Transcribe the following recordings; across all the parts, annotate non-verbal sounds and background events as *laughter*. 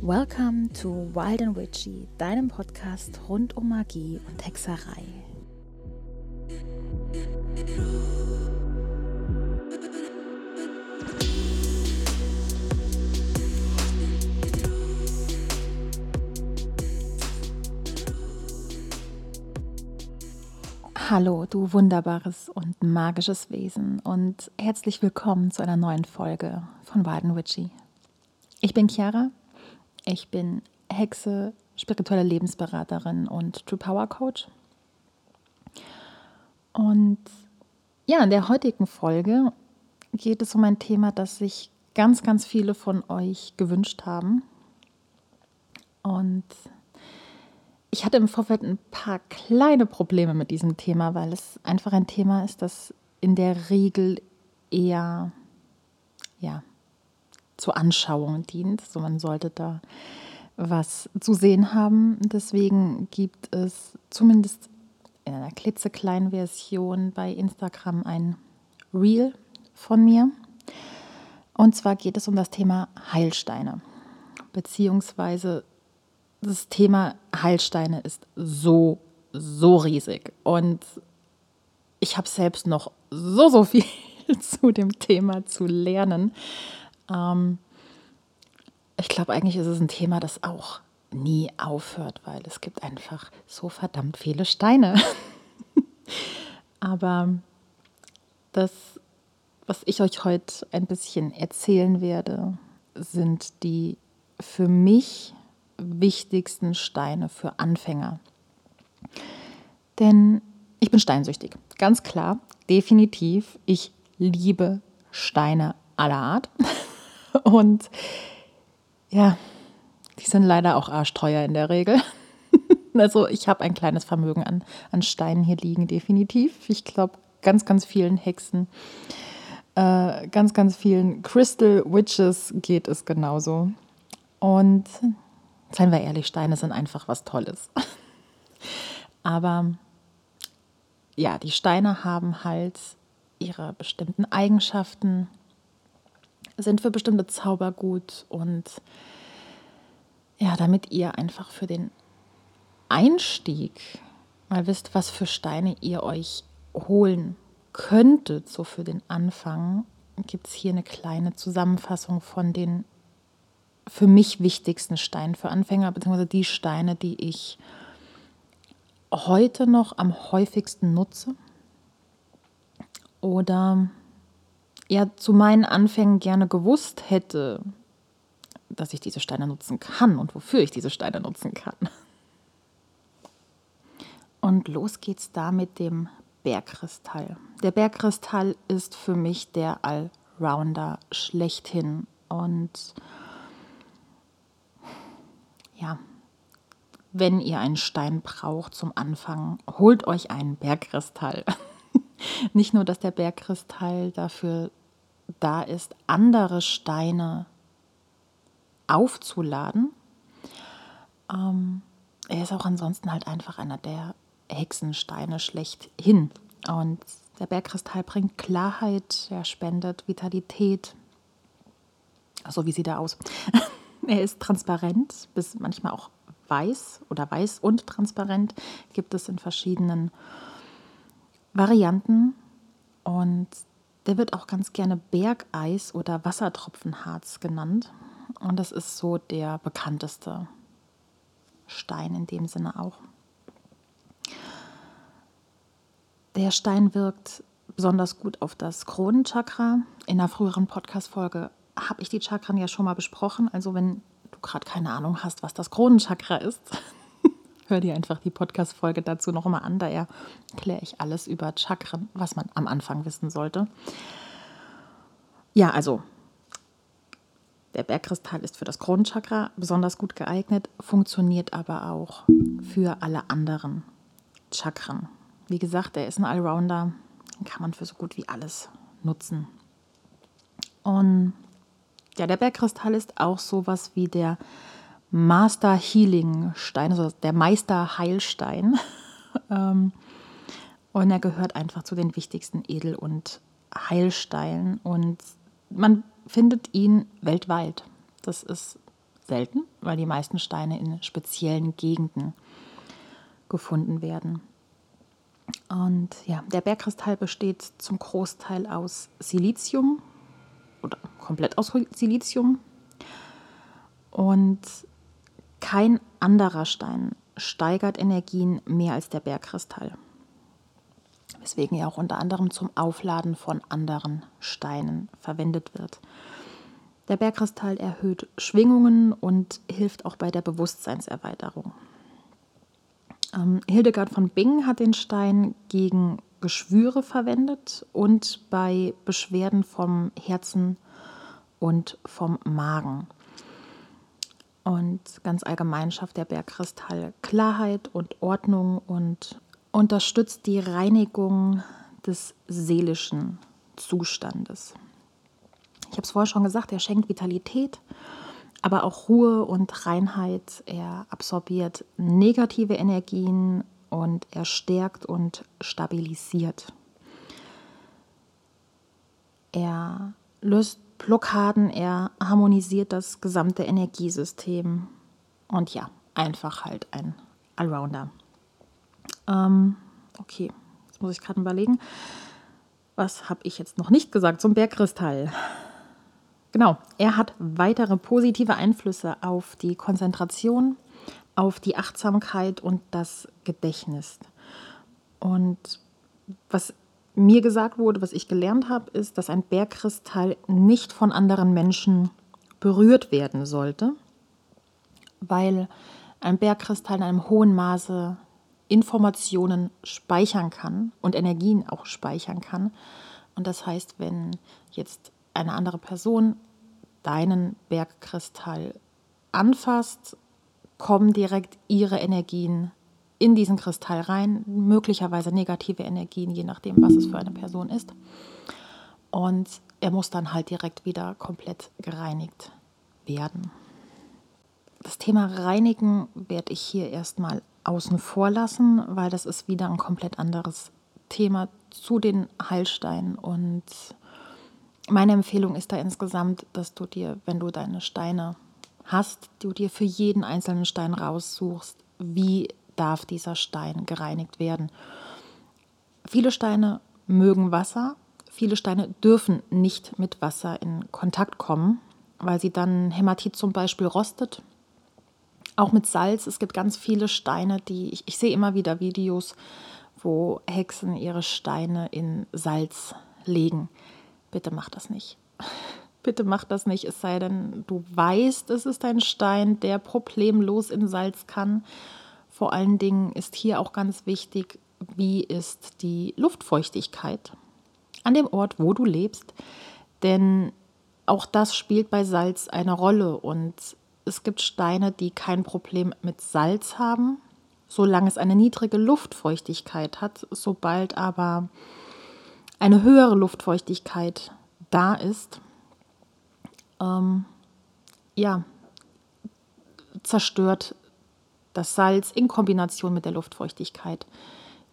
Welcome to Wild and Witchy, deinem Podcast rund um Magie und Hexerei. Hallo, du wunderbares und magisches Wesen und herzlich willkommen zu einer neuen Folge von and Witchy. Ich bin Chiara ich bin Hexe, spirituelle Lebensberaterin und True Power Coach. Und ja, in der heutigen Folge geht es um ein Thema, das sich ganz, ganz viele von euch gewünscht haben. Und ich hatte im Vorfeld ein paar kleine Probleme mit diesem Thema, weil es einfach ein Thema ist, das in der Regel eher ja, zur Anschauung dient. So man sollte da was zu sehen haben. Deswegen gibt es zumindest in einer klitzekleinen Version bei Instagram ein Reel von mir. Und zwar geht es um das Thema Heilsteine. Beziehungsweise das Thema Heilsteine ist so, so riesig. Und ich habe selbst noch so, so viel *laughs* zu dem Thema zu lernen. Ähm, ich glaube, eigentlich ist es ein Thema, das auch nie aufhört, weil es gibt einfach so verdammt viele Steine. *laughs* Aber das, was ich euch heute ein bisschen erzählen werde, sind die für mich wichtigsten Steine für Anfänger. Denn ich bin steinsüchtig, ganz klar, definitiv. Ich liebe Steine aller Art. *laughs* Und ja, die sind leider auch arschteuer in der Regel. *laughs* also ich habe ein kleines Vermögen an, an Steinen hier liegen, definitiv. Ich glaube, ganz, ganz vielen Hexen, äh, ganz, ganz vielen Crystal Witches geht es genauso. Und seien wir ehrlich, Steine sind einfach was Tolles. *laughs* Aber ja, die Steine haben halt ihre bestimmten Eigenschaften, sind für bestimmte Zauber gut und ja, damit ihr einfach für den Einstieg mal wisst, was für Steine ihr euch holen könntet, so für den Anfang, gibt es hier eine kleine Zusammenfassung von den für mich wichtigsten Steinen für Anfänger, beziehungsweise die Steine, die ich heute noch am häufigsten nutze oder ja zu meinen Anfängen gerne gewusst hätte, dass ich diese Steine nutzen kann und wofür ich diese Steine nutzen kann. Und los geht's da mit dem Bergkristall. Der Bergkristall ist für mich der Allrounder schlechthin. Und ja, wenn ihr einen Stein braucht zum Anfang, holt euch einen Bergkristall. *laughs* Nicht nur, dass der Bergkristall dafür da ist, andere Steine aufzuladen. Ähm, er ist auch ansonsten halt einfach einer der Hexensteine schlechthin. Und der Bergkristall bringt Klarheit, er spendet Vitalität. So wie sieht er aus? *laughs* er ist transparent, bis manchmal auch weiß oder weiß und transparent. Gibt es in verschiedenen Varianten. Und der wird auch ganz gerne Bergeis oder Wassertropfenharz genannt. Und das ist so der bekannteste Stein in dem Sinne auch. Der Stein wirkt besonders gut auf das Kronenchakra. In einer früheren Podcast-Folge habe ich die Chakren ja schon mal besprochen. Also, wenn du gerade keine Ahnung hast, was das Kronenchakra ist, *laughs* hör dir einfach die Podcast-Folge dazu noch mal an. Da erkläre ich alles über Chakren, was man am Anfang wissen sollte. Ja, also der Bergkristall ist für das Kronenchakra besonders gut geeignet, funktioniert aber auch für alle anderen Chakren. Wie gesagt, er ist ein Allrounder, den kann man für so gut wie alles nutzen. Und ja, der Bergkristall ist auch sowas wie der Master Healing Stein, also der Meister Heilstein. *laughs* Ähm, und er gehört einfach zu den wichtigsten Edel- und Heilsteinen. Und man findet ihn weltweit. Das ist selten, weil die meisten Steine in speziellen Gegenden gefunden werden. Und ja, der Bergkristall besteht zum Großteil aus Silizium oder komplett aus Silizium. Und kein anderer Stein steigert Energien mehr als der Bergkristall. Weswegen er auch unter anderem zum Aufladen von anderen Steinen verwendet wird. Der Bergkristall erhöht Schwingungen und hilft auch bei der Bewusstseinserweiterung. Ähm, Hildegard von Bingen hat den Stein gegen Geschwüre verwendet und bei Beschwerden vom Herzen und vom Magen. Und ganz allgemein schafft der Bergkristall Klarheit und Ordnung und unterstützt die Reinigung des seelischen Zustandes. Ich habe es vorher schon gesagt, er schenkt Vitalität, aber auch Ruhe und Reinheit. Er absorbiert negative Energien und er stärkt und stabilisiert. Er löst Blockaden, er harmonisiert das gesamte Energiesystem. Und ja, einfach halt ein Allrounder. Ähm, okay, jetzt muss ich gerade überlegen. Was habe ich jetzt noch nicht gesagt zum Bergkristall? Genau, er hat weitere positive Einflüsse auf die Konzentration, auf die Achtsamkeit und das Gedächtnis. Und was mir gesagt wurde, was ich gelernt habe, ist, dass ein Bergkristall nicht von anderen Menschen berührt werden sollte, weil ein Bergkristall in einem hohen Maße Informationen speichern kann und Energien auch speichern kann. Und das heißt, wenn jetzt eine andere Person deinen Bergkristall anfasst, kommen direkt ihre Energien in diesen Kristall rein, möglicherweise negative Energien, je nachdem, was es für eine Person ist. Und er muss dann halt direkt wieder komplett gereinigt werden. Das Thema Reinigen werde ich hier erstmal außen vor lassen, weil das ist wieder ein komplett anderes Thema zu den Heilsteinen und meine Empfehlung ist da insgesamt, dass du dir, wenn du deine Steine hast, du dir für jeden einzelnen Stein raussuchst, wie darf dieser Stein gereinigt werden. Viele Steine mögen Wasser, viele Steine dürfen nicht mit Wasser in Kontakt kommen, weil sie dann Hämatit zum Beispiel rostet. Auch mit Salz, es gibt ganz viele Steine, die ich, ich sehe immer wieder Videos, wo Hexen ihre Steine in Salz legen bitte mach das nicht. *laughs* Bitte mach das nicht, es sei denn, du weißt, es ist ein Stein, der problemlos in Salz kann. Vor allen Dingen ist hier auch ganz wichtig, wie ist die Luftfeuchtigkeit an dem Ort, wo du lebst. Denn auch das spielt bei Salz eine Rolle. Und es gibt Steine, die kein Problem mit Salz haben, solange es eine niedrige Luftfeuchtigkeit hat. Sobald aber eine höhere Luftfeuchtigkeit da ist, ähm, ja, zerstört das Salz in Kombination mit der Luftfeuchtigkeit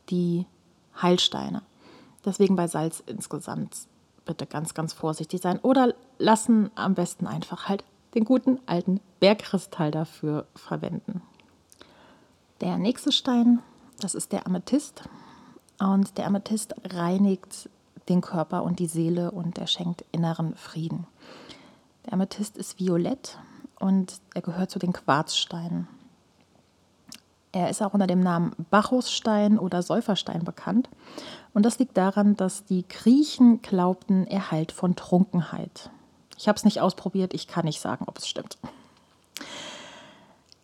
die Heilsteine. Deswegen bei Salz insgesamt bitte ganz, ganz vorsichtig sein oder lassen am besten einfach halt den guten alten Bergkristall dafür verwenden. Der nächste Stein, das ist der Amethyst. Und der Amethyst reinigt den Körper und die Seele und er schenkt inneren Frieden. Amethyst ist violett und er gehört zu den Quarzsteinen. Er ist auch unter dem Namen Bacchusstein oder Säuferstein bekannt. Und das liegt daran, dass die Griechen glaubten, er heilt von Trunkenheit. Ich habe es nicht ausprobiert, ich kann nicht sagen, ob es stimmt.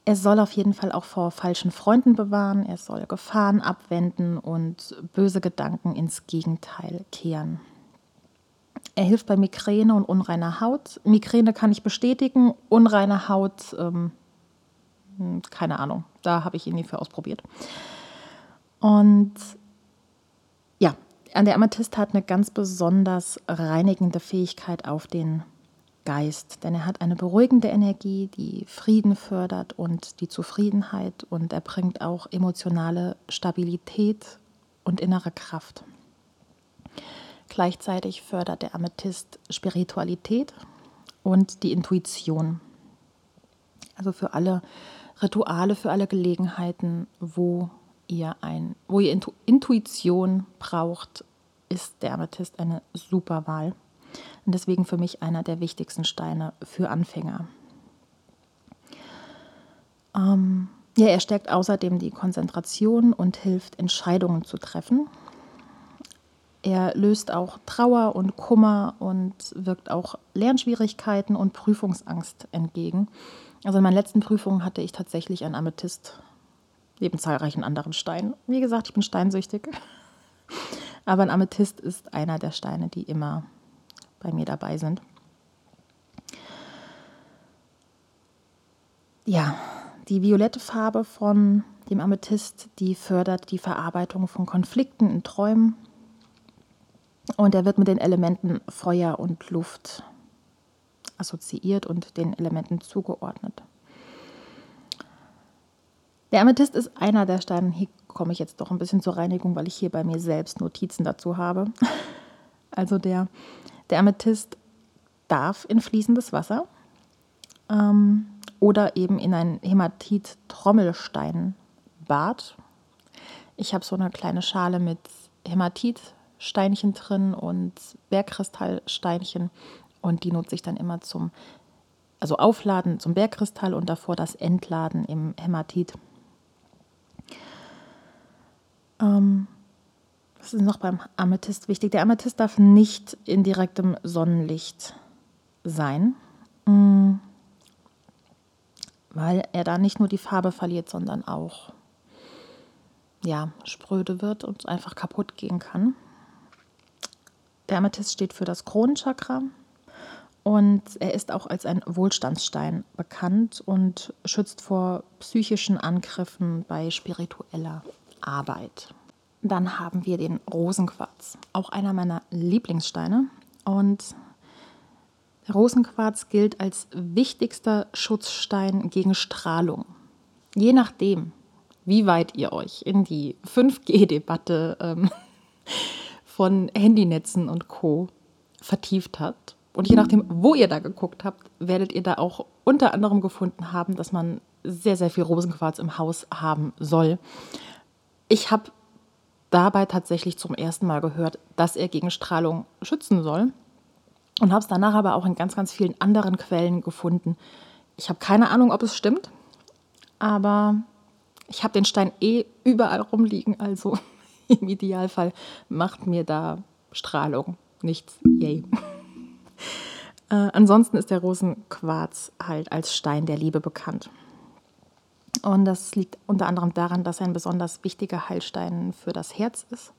Er soll auf jeden Fall auch vor falschen Freunden bewahren, er soll Gefahren abwenden und böse Gedanken ins Gegenteil kehren. Er hilft bei Migräne und unreiner Haut. Migräne kann ich bestätigen, unreine Haut, ähm, hm, keine Ahnung, da habe ich ihn nie für ausprobiert. Und ja, der Amethyst hat eine ganz besonders reinigende Fähigkeit auf den Geist, denn er hat eine beruhigende Energie, die Frieden fördert und die Zufriedenheit und er bringt auch emotionale Stabilität und innere Kraft. Gleichzeitig fördert der Amethyst Spiritualität und die Intuition. Also für alle Rituale, für alle Gelegenheiten, wo ihr ein, wo ihr Intuition braucht, ist der Amethyst eine super Wahl. Und deswegen für mich einer der wichtigsten Steine für Anfänger. Ähm, ja, er stärkt außerdem die Konzentration und hilft, Entscheidungen zu treffen. Er löst auch Trauer und Kummer und wirkt auch Lernschwierigkeiten und Prüfungsangst entgegen. Also in meinen letzten Prüfungen hatte ich tatsächlich einen Amethyst neben zahlreichen anderen Steinen. Wie gesagt, ich bin steinsüchtig. *laughs* Aber ein Amethyst ist einer der Steine, die immer bei mir dabei sind. Ja, die violette Farbe von dem Amethyst, die fördert die Verarbeitung von Konflikten in Träumen. Und er wird mit den Elementen Feuer und Luft assoziiert und den Elementen zugeordnet. Der Amethyst ist einer der Steine, hier komme ich jetzt doch ein bisschen zur Reinigung, weil ich hier bei mir selbst Notizen dazu habe. *laughs* Also der, der Amethyst darf in fließendes Wasser ähm, oder eben in ein Hämatit-Trommelsteinbad. Ich habe so eine kleine Schale mit Hämatitsteinchen drin und Bergkristallsteinchen und die nutze ich dann immer zum also Aufladen zum Bergkristall und davor das Entladen im Hämatit. Ähm, was ist noch beim Amethyst wichtig? Der Amethyst darf nicht in direktem Sonnenlicht sein, mm, weil er da nicht nur die Farbe verliert, sondern auch ja, spröde wird und einfach kaputt gehen kann. Der Amethyst steht für das Kronenchakra und er ist auch als ein Wohlstandsstein bekannt und schützt vor psychischen Angriffen bei spiritueller Arbeit. Dann haben wir den Rosenquarz, auch einer meiner Lieblingssteine. Und Rosenquarz gilt als wichtigster Schutzstein gegen Strahlung. Je nachdem, wie weit ihr euch in die 5G-Debatte ähm, von Handynetzen und Co. vertieft habt. Und je nachdem, wo ihr da geguckt habt, werdet ihr da auch unter anderem gefunden haben, dass man sehr, sehr viel Rosenquarz im Haus haben soll. Ich habe dabei tatsächlich zum ersten Mal gehört, dass er gegen Strahlung schützen soll und habe es danach aber auch in ganz, ganz vielen anderen Quellen gefunden. Ich habe keine Ahnung, ob es stimmt, aber ich habe den Stein eh überall rumliegen, also *laughs* im Idealfall macht mir da Strahlung nichts. Yay. *laughs* äh, ansonsten ist der Rosenquarz halt als Stein der Liebe bekannt. Und das liegt unter anderem daran, dass er ein besonders wichtiger Heilstein für das Herz ist.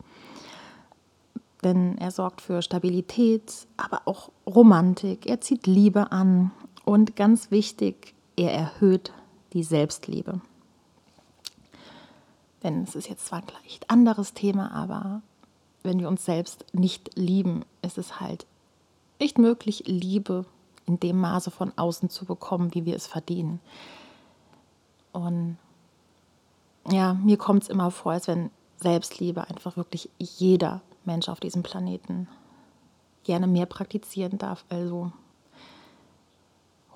Denn er sorgt für Stabilität, aber auch Romantik. Er zieht Liebe an. Und ganz wichtig, er erhöht die Selbstliebe. Denn es ist jetzt zwar ein leicht anderes Thema, aber wenn wir uns selbst nicht lieben, ist es halt nicht möglich, Liebe in dem Maße von außen zu bekommen, wie wir es verdienen. Und ja, mir kommt es immer vor, als wenn Selbstliebe einfach wirklich jeder Mensch auf diesem Planeten gerne mehr praktizieren darf. Also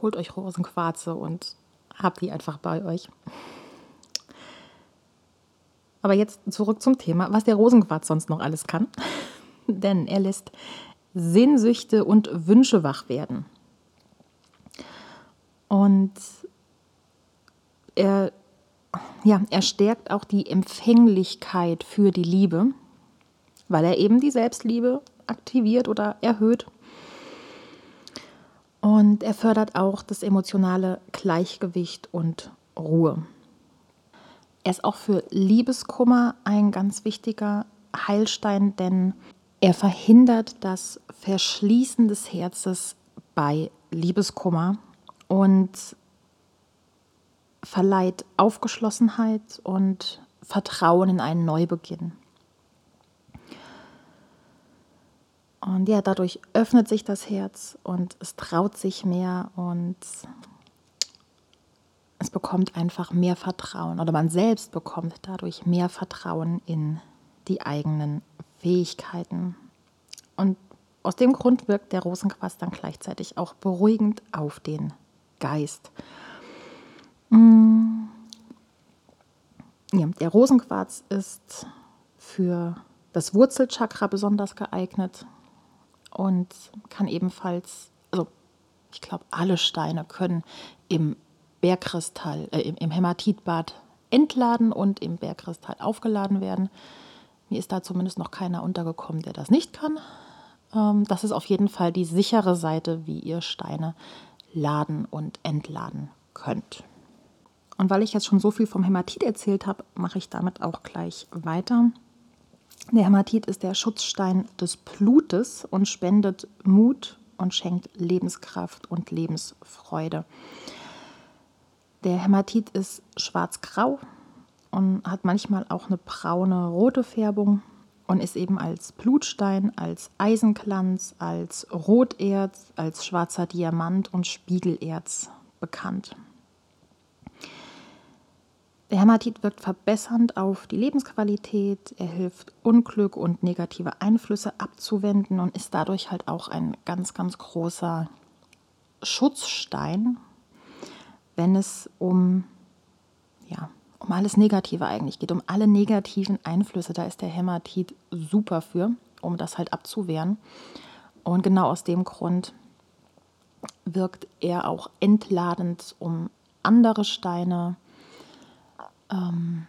holt euch Rosenquarze und habt die einfach bei euch. Aber jetzt zurück zum Thema, was der Rosenquarz sonst noch alles kann. *laughs* Denn er lässt Sehnsüchte und Wünsche wach werden. Und er, ja, er stärkt auch die Empfänglichkeit für die Liebe, weil er eben die Selbstliebe aktiviert oder erhöht. Und er fördert auch das emotionale Gleichgewicht und Ruhe. Er ist auch für Liebeskummer ein ganz wichtiger Heilstein, denn er verhindert das Verschließen des Herzens bei Liebeskummer und verleiht Aufgeschlossenheit und Vertrauen in einen Neubeginn. Und ja, dadurch öffnet sich das Herz und es traut sich mehr und es bekommt einfach mehr Vertrauen oder man selbst bekommt dadurch mehr Vertrauen in die eigenen Fähigkeiten. Und aus dem Grund wirkt der Rosenquarz dann gleichzeitig auch beruhigend auf den Geist. Mm. Ja, der Rosenquarz ist für das Wurzelchakra besonders geeignet und kann ebenfalls, also ich glaube, alle Steine können im Bergkristall, äh, im, Hämatitbad entladen und im Bergkristall aufgeladen werden. Mir ist da zumindest noch keiner untergekommen, der das nicht kann. Ähm, das ist auf jeden Fall die sichere Seite, wie ihr Steine laden und entladen könnt. Und weil ich jetzt schon so viel vom Hämatit erzählt habe, mache ich damit auch gleich weiter. Der Hämatit ist der Schutzstein des Blutes und spendet Mut und schenkt Lebenskraft und Lebensfreude. Der Hämatit ist schwarz-grau und hat manchmal auch eine braune rote Färbung und ist eben als Blutstein, als Eisenglanz, als Roterz, als schwarzer Diamant und Spiegelerz bekannt. Der Hämatit wirkt verbessernd auf die Lebensqualität, er hilft Unglück und negative Einflüsse abzuwenden und ist dadurch halt auch ein ganz, ganz großer Schutzstein wenn es um, ja, um alles Negative eigentlich geht, um alle negativen Einflüsse. Da ist der Hämatit super für, um das halt abzuwehren. Und genau aus dem Grund wirkt er auch entladend, um andere Steine ähm,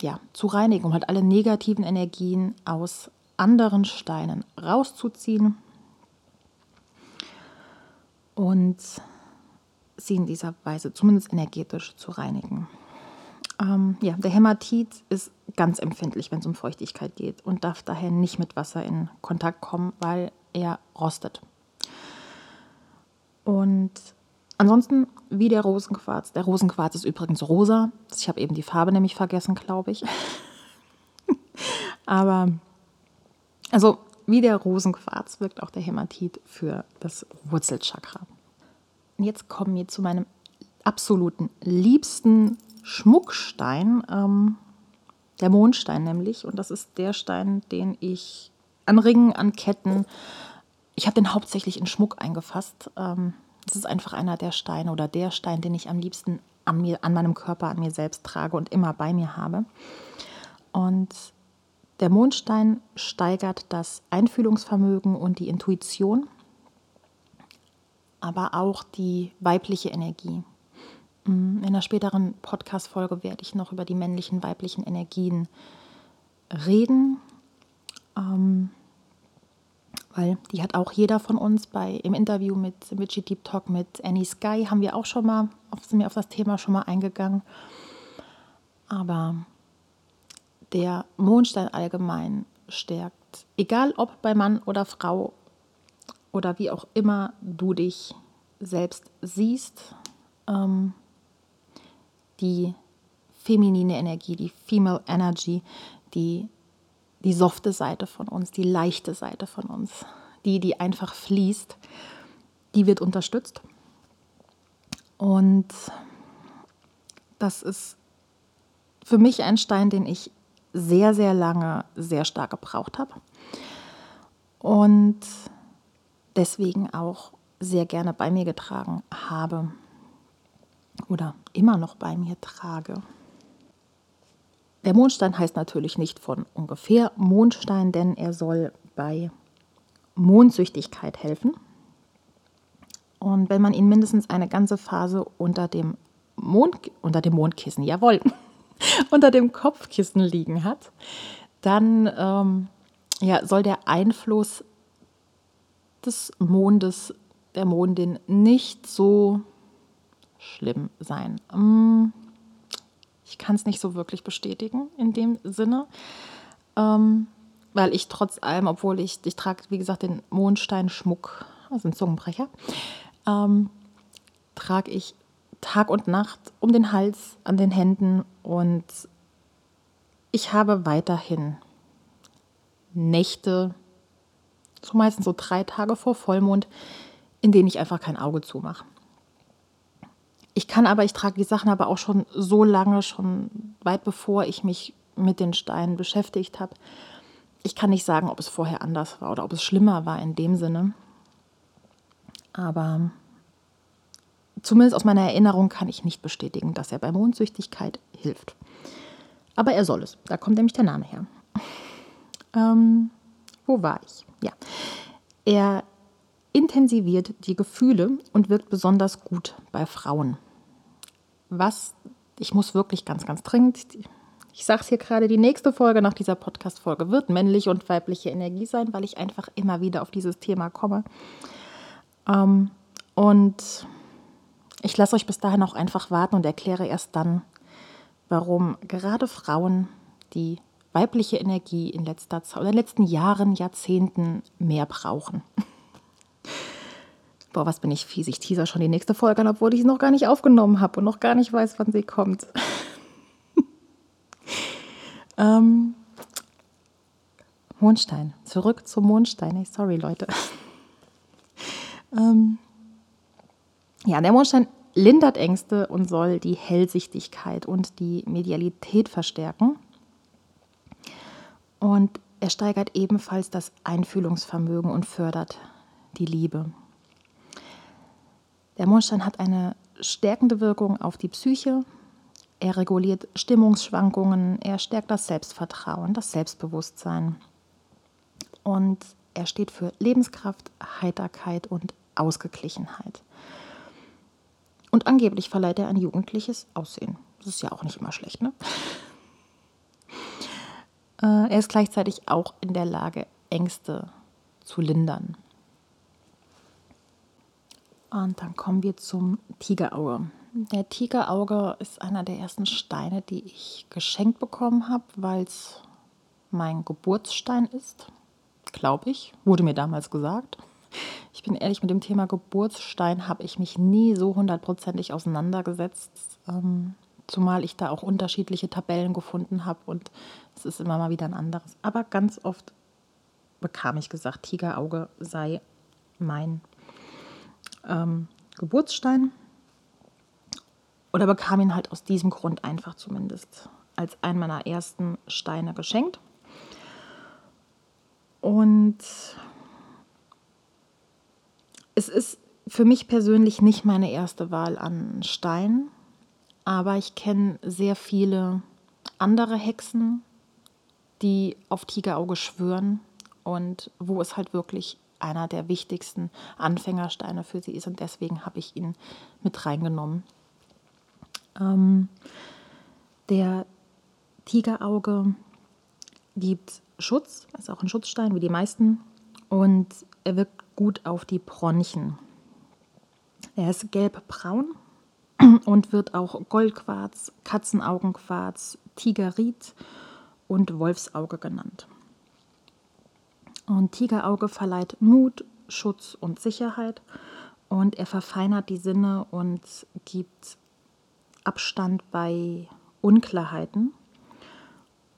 ja, zu reinigen, um halt alle negativen Energien aus anderen Steinen rauszuziehen. Und sie in dieser Weise zumindest energetisch zu reinigen. Ähm, ja, der Hämatit ist ganz empfindlich, wenn es um Feuchtigkeit geht und darf daher nicht mit Wasser in Kontakt kommen, weil er rostet. Und ansonsten wie der Rosenquarz. Der Rosenquarz ist übrigens rosa. Ich habe eben die Farbe nämlich vergessen, glaube ich. *laughs* Aber also wie der Rosenquarz wirkt auch der Hämatit für das Wurzelchakra. Und jetzt kommen wir zu meinem absoluten liebsten Schmuckstein, ähm, der Mondstein nämlich. Und das ist der Stein, den ich an Ringen, an Ketten, ich habe den hauptsächlich in Schmuck eingefasst. Ähm, das ist einfach einer der Steine oder der Stein, den ich am liebsten an, mir, an meinem Körper, an mir selbst trage und immer bei mir habe. Und der Mondstein steigert das Einfühlungsvermögen und die Intuition aber auch die weibliche Energie. Mm, in einer späteren Podcast-Folge werde ich noch über die männlichen, weiblichen Energien reden, ähm, weil die hat auch jeder von uns bei im Interview mit Richie Deep Talk mit Annie Sky haben wir auch schon mal auf, sind wir auf das Thema schon mal eingegangen. Aber der Mondstein allgemein stärkt, egal ob bei Mann oder Frau, oder wie auch immer du dich selbst siehst, ähm, die feminine Energie, die Female Energy, die, die softe Seite von uns, die leichte Seite von uns, die, die einfach fließt, die wird unterstützt. Und das ist für mich ein Stein, den ich sehr, sehr lange sehr stark gebraucht habe. Und deswegen auch sehr gerne bei mir getragen habe oder immer noch bei mir trage. Der Mondstein heißt natürlich nicht von ungefähr Mondstein, denn er soll bei Mondsüchtigkeit helfen. Und wenn man ihn mindestens eine ganze Phase unter dem, Mond, unter dem Mondkissen, jawohl, *laughs* unter dem Kopfkissen liegen hat, dann ähm, ja, soll der Einfluss des Mondes, der Mondin nicht so schlimm sein. Mm, ich kann es nicht so wirklich bestätigen in dem Sinne, ähm, weil ich trotz allem, obwohl ich, ich trage, wie gesagt, den Mondsteinschmuck, also einen Zungenbrecher, ähm, trage ich Tag und Nacht um den Hals, an den Händen und ich habe weiterhin Nächte, so meistens so drei Tage vor Vollmond, in denen ich einfach kein Auge zumache. Ich kann aber, ich trage die Sachen aber auch schon so lange, schon weit bevor ich mich mit den Steinen beschäftigt habe, ich kann nicht sagen, ob es vorher anders war oder ob es schlimmer war in dem Sinne. Aber zumindest aus meiner Erinnerung kann ich nicht bestätigen, dass er bei Mondsüchtigkeit hilft. Aber er soll es. Da kommt nämlich der Name her. *laughs* Ähm, wo war ich? Ja. Er intensiviert die Gefühle und wirkt besonders gut bei Frauen. Was, ich muss wirklich ganz, ganz dringend, ich sage es hier gerade, die nächste Folge nach dieser Podcast-Folge wird männliche und weibliche Energie sein, weil ich einfach immer wieder auf dieses Thema komme. Ähm, und ich lasse euch bis dahin auch einfach warten und erkläre erst dann, warum gerade Frauen die weibliche Energie in letzter Zeit in den letzten Jahren, Jahrzehnten mehr brauchen. *laughs* Boah, was bin ich fies. Ich teaser schon die nächste Folge an, obwohl ich sie noch gar nicht aufgenommen habe und noch gar nicht weiß, wann sie kommt. *laughs* ähm, Mondstein. Zurück zum Mondstein. Hey, sorry, Leute. *laughs* ähm, ja, der Mondstein lindert Ängste und soll die Hellsichtigkeit und die Medialität verstärken. Und er steigert ebenfalls das Einfühlungsvermögen und fördert die Liebe. Der Mondstein hat eine stärkende Wirkung auf die Psyche. Er reguliert Stimmungsschwankungen, er stärkt das Selbstvertrauen, das Selbstbewusstsein. Und er steht für Lebenskraft, Heiterkeit und Ausgeglichenheit. Und angeblich verleiht er ein jugendliches Aussehen. Das ist ja auch nicht immer schlecht, ne? Äh, er ist gleichzeitig auch in der Lage, Ängste zu lindern. Und dann kommen wir zum Tigerauge. Der Tigerauge ist einer der ersten Steine, die ich geschenkt bekommen habe, weil es mein Geburtsstein ist. Glaube ich, wurde mir damals gesagt. Ich bin ehrlich, mit dem Thema Geburtsstein habe ich mich nie so hundertprozentig auseinandergesetzt. Ähm, Zumal ich da auch unterschiedliche Tabellen gefunden habe und es ist immer mal wieder ein anderes. Aber ganz oft bekam ich gesagt, Tigerauge sei mein ähm, Geburtsstein. Oder bekam ihn halt aus diesem Grund einfach zumindest als einen meiner ersten Steine geschenkt. Und es ist für mich persönlich nicht meine erste Wahl an Stein. Aber ich kenne sehr viele andere Hexen, die auf Tigerauge schwören und wo es halt wirklich einer der wichtigsten Anfängersteine für sie ist und deswegen habe ich ihn mit reingenommen. Ähm, der Tigerauge gibt Schutz, ist auch ein Schutzstein wie die meisten und er wirkt gut auf die Bronchien. Er ist gelb-braun und wird auch Goldquarz, Katzenaugenquarz, Tigerit und Wolfsauge genannt. Und Tigerauge verleiht Mut, Schutz und Sicherheit und er verfeinert die Sinne und gibt Abstand bei Unklarheiten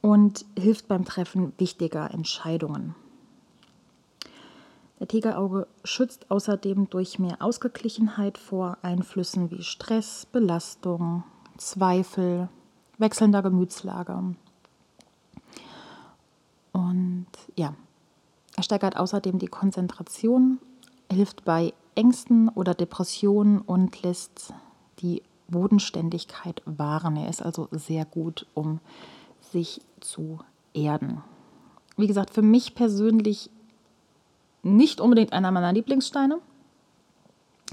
und hilft beim Treffen wichtiger Entscheidungen. Der Tigerauge schützt außerdem durch mehr Ausgeglichenheit vor Einflüssen wie Stress, Belastung, Zweifel, wechselnder Gemütslage. Und ja, er steigert außerdem die Konzentration, hilft bei Ängsten oder Depressionen und lässt die Bodenständigkeit wahren. Er ist also sehr gut, um sich zu erden. Wie gesagt, für mich persönlich nicht unbedingt einer meiner Lieblingssteine.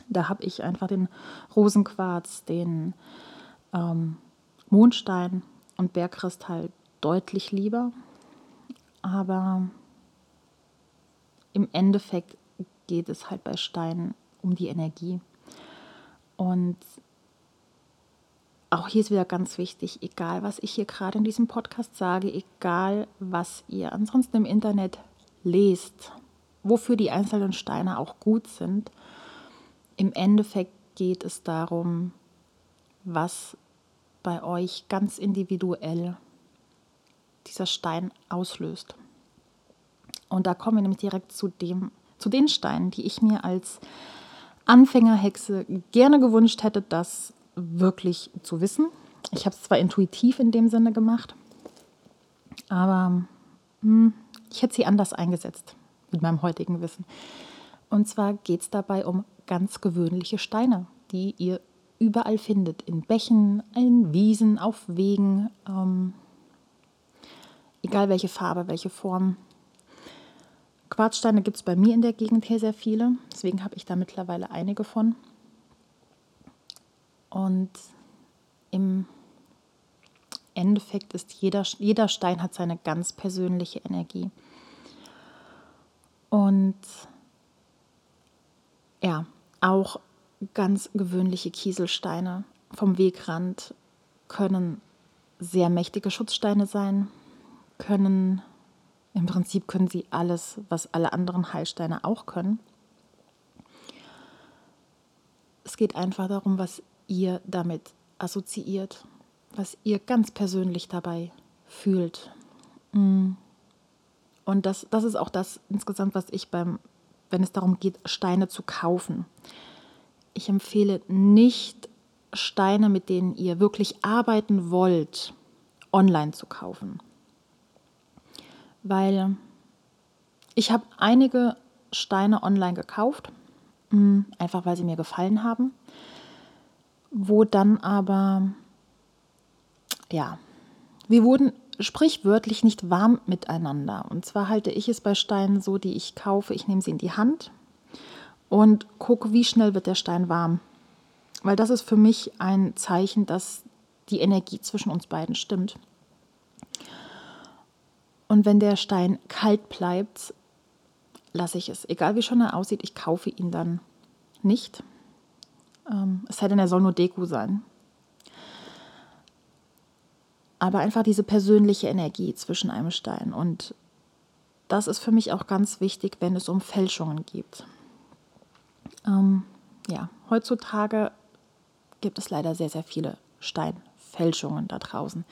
Da habe ich einfach den Rosenquarz, den ähm, Mondstein und Bergkristall deutlich lieber. Aber im Endeffekt geht es halt bei Steinen um die Energie. Und auch hier ist wieder ganz wichtig, egal was ich hier gerade in diesem Podcast sage, egal was ihr ansonsten im Internet lest, wofür die einzelnen Steine auch gut sind. Im Endeffekt geht es darum, was bei euch ganz individuell dieser Stein auslöst. Und da kommen wir nämlich direkt zu, dem, zu den Steinen, die ich mir als Anfängerhexe gerne gewünscht hätte, das wirklich zu wissen. Ich habe es zwar intuitiv in dem Sinne gemacht, aber hm, ich hätte sie anders eingesetzt mit meinem heutigen Wissen. Und zwar geht es dabei um ganz gewöhnliche Steine, die ihr überall findet. In Bächen, in Wiesen, auf Wegen. Ähm, egal welche Farbe, welche Form. Quarzsteine gibt es bei mir in der Gegend hier sehr viele. Deswegen habe ich da mittlerweile einige von. Und im Endeffekt ist jeder, jeder Stein hat seine ganz persönliche Energie. Und ja, auch ganz gewöhnliche Kieselsteine vom Wegrand können sehr mächtige Schutzsteine sein, können im Prinzip können sie alles, was alle anderen Heilsteine auch können. Es geht einfach darum, was ihr damit assoziiert, was ihr ganz persönlich dabei fühlt. Mm. Und das, das ist auch das insgesamt, was ich beim, wenn es darum geht, Steine zu kaufen. Ich empfehle nicht, Steine, mit denen ihr wirklich arbeiten wollt, online zu kaufen. Weil ich habe einige Steine online gekauft, mm, einfach weil sie mir gefallen haben wo dann aber, ja, wir wurden sprichwörtlich nicht warm miteinander. Und zwar halte ich es bei Steinen so, die ich kaufe, ich nehme sie in die Hand und gucke, wie schnell wird der Stein warm. Weil das ist für mich ein Zeichen, dass die Energie zwischen uns beiden stimmt. Und wenn der Stein kalt bleibt, lasse ich es. Egal wie schon er aussieht, ich kaufe ihn dann nicht. Ähm, es sei denn, er soll nur Deko sein. Aber einfach diese persönliche Energie zwischen einem Stein. Und das ist für mich auch ganz wichtig, wenn es um Fälschungen geht. Ähm, ja, heutzutage gibt es leider sehr, sehr viele Steinfälschungen da draußen.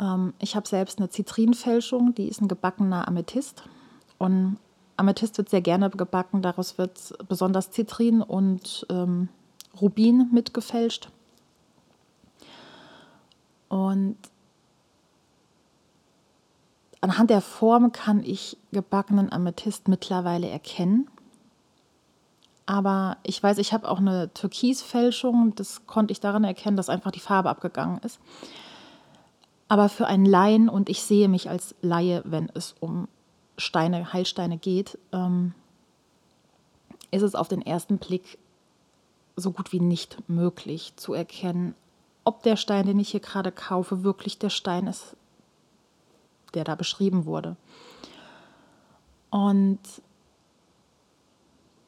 Ähm, ich habe selbst eine Zitrinfälschung, die ist ein gebackener Amethyst. Und Amethyst wird sehr gerne gebacken, daraus wird besonders Zitrin und ähm, Rubin mitgefälscht. Und anhand der Form kann ich gebackenen Amethyst mittlerweile erkennen. Aber ich weiß, ich habe auch eine Türkisfälschung. Das konnte ich daran erkennen, dass einfach die Farbe abgegangen ist. Aber für einen Laien, und ich sehe mich als Laie, wenn es um Steine, Heilsteine geht, ähm, ist es auf den ersten Blick so gut wie nicht möglich zu erkennen, ob der Stein, den ich hier gerade kaufe, wirklich der Stein ist, der da beschrieben wurde. Und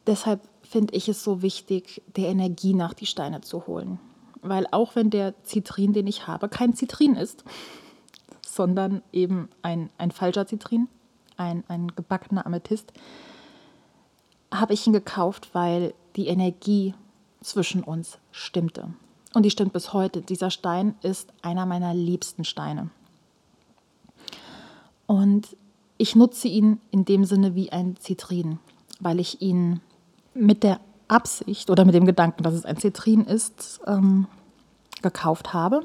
deshalb finde ich es so wichtig, der Energie nach die Steine zu holen. Weil auch wenn der Zitrin, den ich habe, kein Zitrin ist, sondern eben ein, ein falscher Zitrin, ein, ein gebackener Amethyst, habe ich ihn gekauft, weil die Energie zwischen uns stimmte. Und die stimmt bis heute. Dieser Stein ist einer meiner liebsten Steine. Und ich nutze ihn in dem Sinne wie ein Zitrin, weil ich ihn mit der Absicht oder mit dem Gedanken, dass es ein Zitrin ist, ähm, gekauft habe.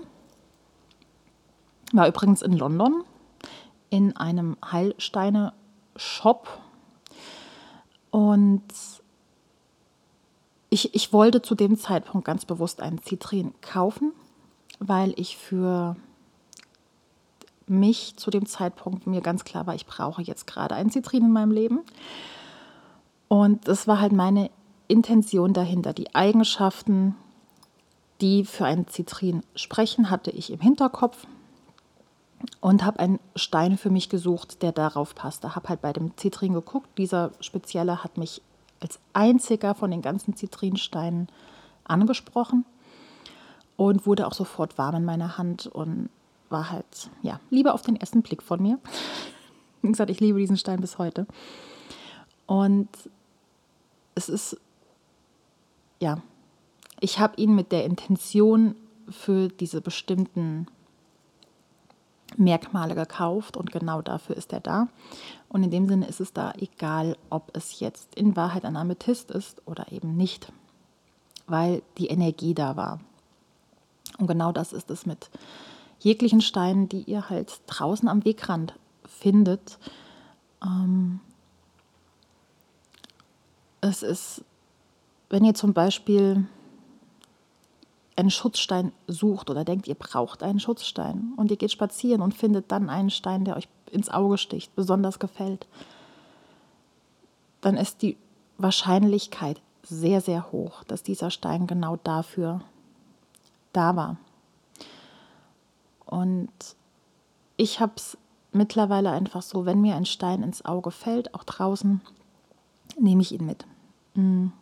War übrigens in London in einem Heilsteine-Shop. Und ich, ich wollte zu dem Zeitpunkt ganz bewusst einen Zitrin kaufen, weil ich für mich zu dem Zeitpunkt mir ganz klar war, ich brauche jetzt gerade einen Zitrin in meinem Leben. Und das war halt meine Intention dahinter. Die Eigenschaften, die für einen Zitrin sprechen, hatte ich im Hinterkopf und habe einen Stein für mich gesucht, der darauf passte. Habe halt bei dem Zitrin geguckt. Dieser spezielle hat mich als einziger von den ganzen Zitrinsteinen angesprochen und wurde auch sofort warm in meiner Hand und war halt, ja, Liebe auf den ersten Blick von mir. *laughs* Wie gesagt, ich liebe diesen Stein bis heute. Und es ist, ja, ich habe ihn mit der Intention für diese bestimmten Merkmale gekauft und genau dafür ist er da. Und in dem Sinne ist es da egal, ob es jetzt in Wahrheit ein Amethyst ist oder eben nicht, weil die Energie da war. Und genau das ist es mit jeglichen Steinen, die ihr halt draußen am Wegrand findet. Ähm, es ist, wenn ihr zum Beispiel einen Schutzstein sucht oder denkt, ihr braucht einen Schutzstein und ihr geht spazieren und findet dann einen Stein, der euch ins Auge sticht, besonders gefällt, dann ist die Wahrscheinlichkeit sehr, sehr hoch, dass dieser Stein genau dafür da war. Und ich habe es mittlerweile einfach so, wenn mir ein Stein ins Auge fällt, auch draußen, nehme ich ihn mit. Mhm.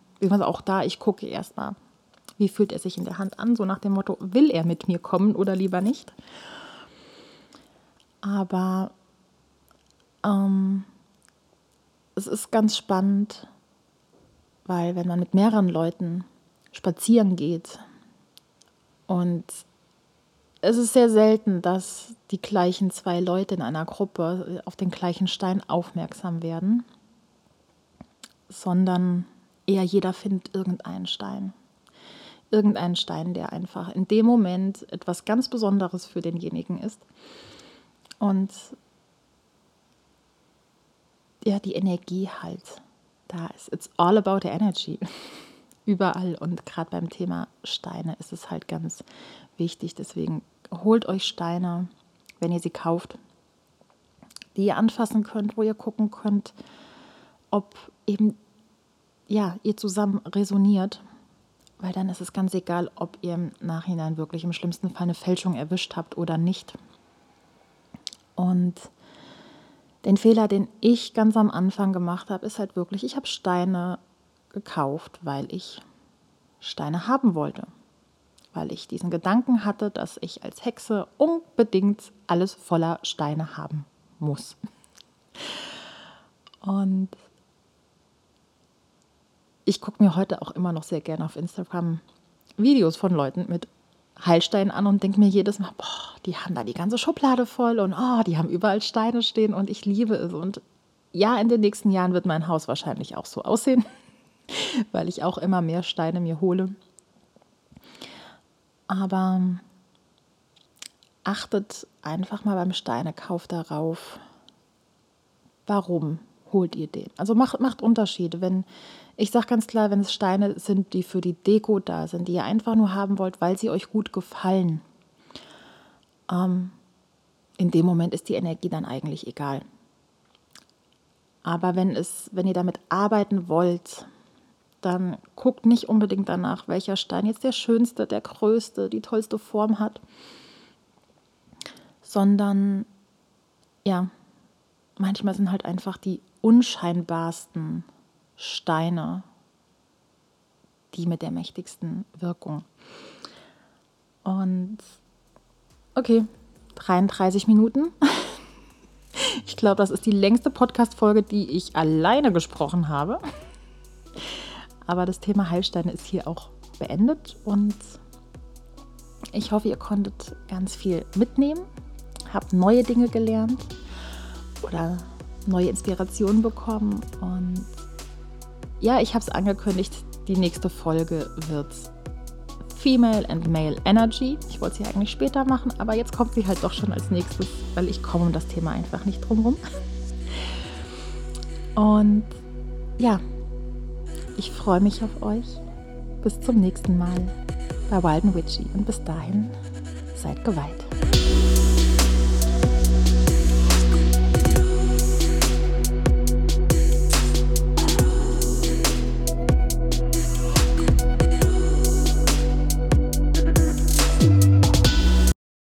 Auch da, ich gucke erstmal, wie fühlt er sich in der Hand an, so nach dem Motto, will er mit mir kommen oder lieber nicht. Aber ähm, es ist ganz spannend, weil wenn man mit mehreren Leuten spazieren geht und es ist sehr selten, dass die gleichen zwei Leute in einer Gruppe auf den gleichen Stein aufmerksam werden, sondern eher jeder findet irgendeinen Stein. Irgendeinen Stein, der einfach in dem Moment etwas ganz Besonderes für denjenigen ist. Und ja, die Energie halt da ist. It's all about the energy. *laughs* Überall und gerade beim Thema Steine ist es halt ganz wichtig. Deswegen holt euch Steine, wenn ihr sie kauft, die ihr anfassen könnt, wo ihr gucken könnt, ob eben ja, ihr zusammen resoniert, weil dann ist es ganz egal, ob ihr im Nachhinein wirklich im schlimmsten Fall eine Fälschung erwischt habt oder nicht. Und den Fehler, den ich ganz am Anfang gemacht habe, ist halt wirklich, ich habe Steine gekauft, weil ich Steine haben wollte. Weil ich diesen Gedanken hatte, dass ich als Hexe unbedingt alles voller Steine haben muss. Und ich gucke mir heute auch immer noch sehr gerne auf Instagram Videos von Leuten mit Heilstein an und denke mir jedes Mal, boah, die haben da die ganze Schublade voll und oh, die haben überall Steine stehen und ich liebe es. Und ja, in den nächsten Jahren wird mein Haus wahrscheinlich auch so aussehen, *laughs* weil ich auch immer mehr Steine mir hole. Aber achtet einfach mal beim Steinekauf darauf, warum holt ihr den? Also macht, macht Unterschiede. Wenn, ich sage ganz klar, wenn es Steine sind, die für die Deko da sind, die ihr einfach nur haben wollt, weil sie euch gut gefallen, ähm, in dem Moment ist die Energie dann eigentlich egal. Aber wenn, es, wenn ihr damit arbeiten wollt, dann guckt nicht unbedingt danach, welcher Stein jetzt der schönste, der größte, die tollste Form hat, sondern ja, manchmal sind halt einfach die unscheinbarsten Steine die mit der mächtigsten Wirkung. Und okay, 33 Minuten. *laughs* Ich glaube, das ist die längste Podcast-Folge, die ich alleine gesprochen habe. Aber das Thema Heilsteine ist hier auch beendet und ich hoffe, ihr konntet ganz viel mitnehmen, habt neue Dinge gelernt oder neue Inspirationen bekommen. Und ja, ich habe es angekündigt, die nächste Folge wird Female and Male Energy. Ich wollte sie eigentlich später machen, aber jetzt kommt sie halt doch schon als nächstes, weil ich komme um das Thema einfach nicht drumherum. Und ja, ich freue mich auf euch. Bis zum nächsten Mal bei Wild and Witchy und bis dahin seid geweiht.